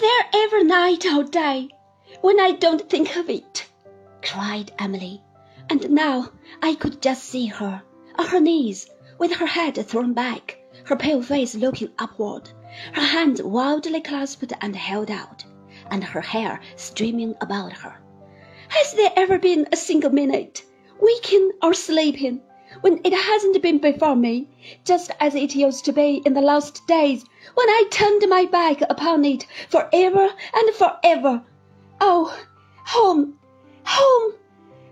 there ever night or day when I don't think of it? cried Emily. And now I could just see her on her knees, with her head thrown back, her pale face looking upward, her hands wildly clasped and held out, and her hair streaming about her. Has there ever been a single minute, waking or sleeping, when it hasn't been before me, just as it used to be in the last days when I turned my back upon it for ever and for ever? Oh, home, home!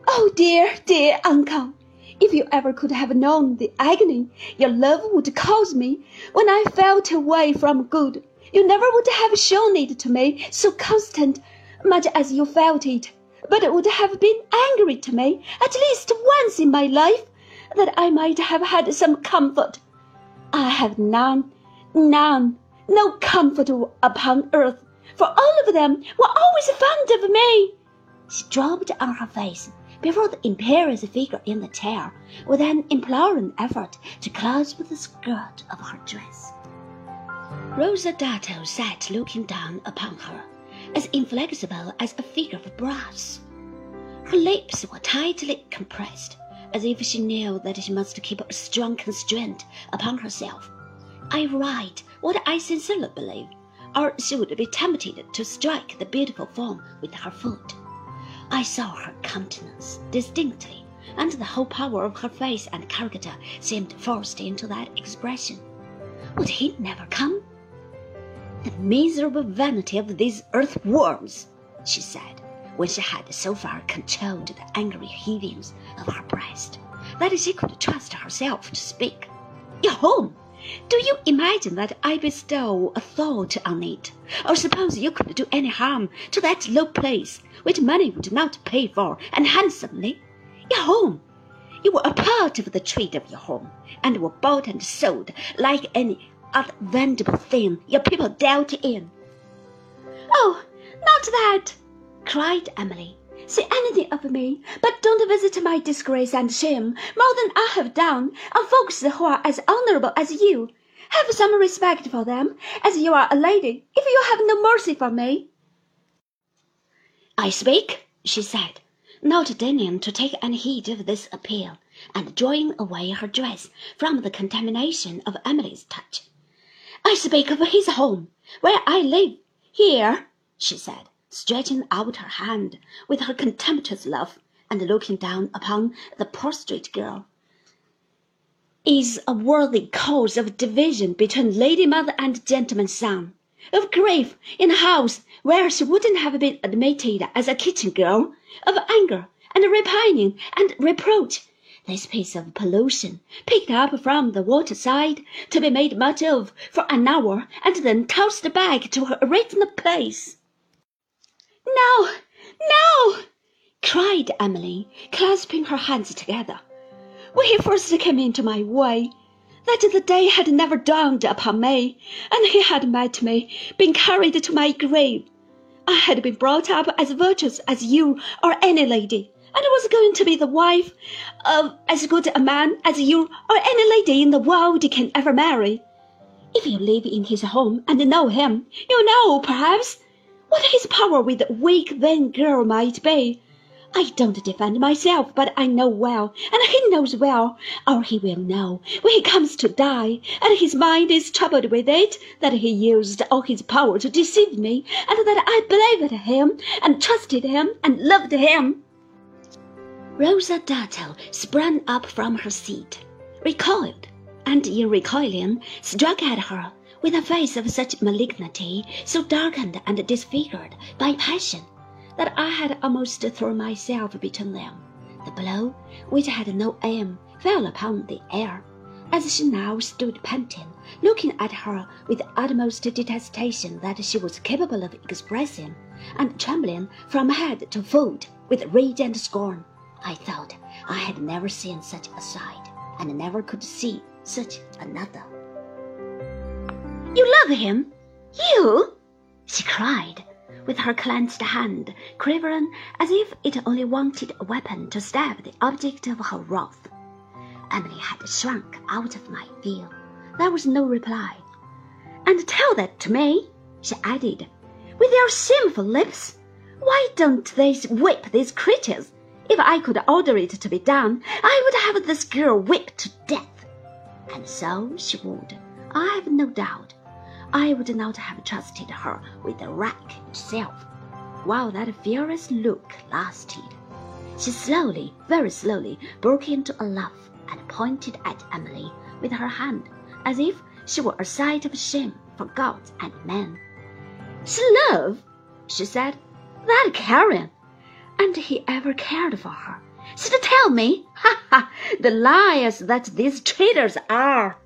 Oh, dear, dear uncle! If you ever could have known the agony your love would cause me when I felt away from good, you never would have shown it to me so constant, much as you felt it, but would have been angry to me at least once in my life, that I might have had some comfort. I have none, none, no comfort upon earth, for all of them were always fond of me. She dropped on her face before the imperious figure in the chair with an imploring effort to clasp the skirt of her dress. Rosa Dartle sat looking down upon her, as inflexible as a figure of brass. Her lips were tightly compressed, as if she knew that she must keep a strong constraint upon herself. I write what I sincerely believe, or she would be tempted to strike the beautiful form with her foot. I saw her countenance distinctly, and the whole power of her face and character seemed forced into that expression. Would he never come? The miserable vanity of these earthworms, she said, when she had so far controlled the angry heavings of her breast that she could trust herself to speak. Your home! Do you imagine that I bestow a thought on it, or suppose you could do any harm to that low place which money would not pay for, and handsomely? Your home! You were a part of the trade of your home, and were bought and sold like any other vendible thing your people dealt in. Oh, not that! Cried Emily. Say anything of me, but don't visit my disgrace and shame more than I have done on folks who are as honourable as you. Have some respect for them, as you are a lady, if you have no mercy for me. I speak, she said, not deigning to take any heed of this appeal, and drawing away her dress from the contamination of Emily's touch. I speak of his home, where I live, here, she said, stretching out her hand with her contemptuous love, and looking down upon the prostrate girl, is a worthy cause of division between lady mother and gentleman son, of grief in a house where she wouldn't have been admitted as a kitchen girl, of anger and repining and reproach. This piece of pollution, picked up from the waterside, to be made much of for an hour, and then tossed back to her original place. No, no! cried Emily, clasping her hands together. When he first came into my way, that the day had never dawned upon me, and he had met me, been carried to my grave. I had been brought up as virtuous as you or any lady, and was going to be the wife of as good a man as you or any lady in the world can ever marry. If you live in his home and know him, you know, perhaps, what his power with weak, vain girl might be. I don't defend myself, but I know well, and he knows well, or he will know, when he comes to die, and his mind is troubled with it, that he used all his power to deceive me, and that I believed him, and trusted him, and loved him. Rosa Dartle sprang up from her seat, recoiled, and in recoiling struck at her with a face of such malignity, so darkened and disfigured by passion, that I had almost thrown myself between them. The blow, which had no aim, fell upon the air, as she now stood panting, looking at her with the utmost detestation that she was capable of expressing, and trembling from head to foot with rage and scorn. I thought I had never seen such a sight, and never could see such another. You love him? You? she cried, with her clenched hand quivering as if it only wanted a weapon to stab the object of her wrath. Emily had shrunk out of my view. There was no reply. And tell that to me, she added, with their shameful lips. Why don't they whip these creatures? If I could order it to be done, I would have this girl whipped to death. And so she would, I have no doubt. I would not have trusted her with the rack itself. While that furious look lasted, she slowly, very slowly, broke into a laugh and pointed at Emily with her hand, as if she were a sight of shame for gods and men. Love, she said, that carrion, and he ever cared for her, should tell me, ha ha, the liars that these traitors are.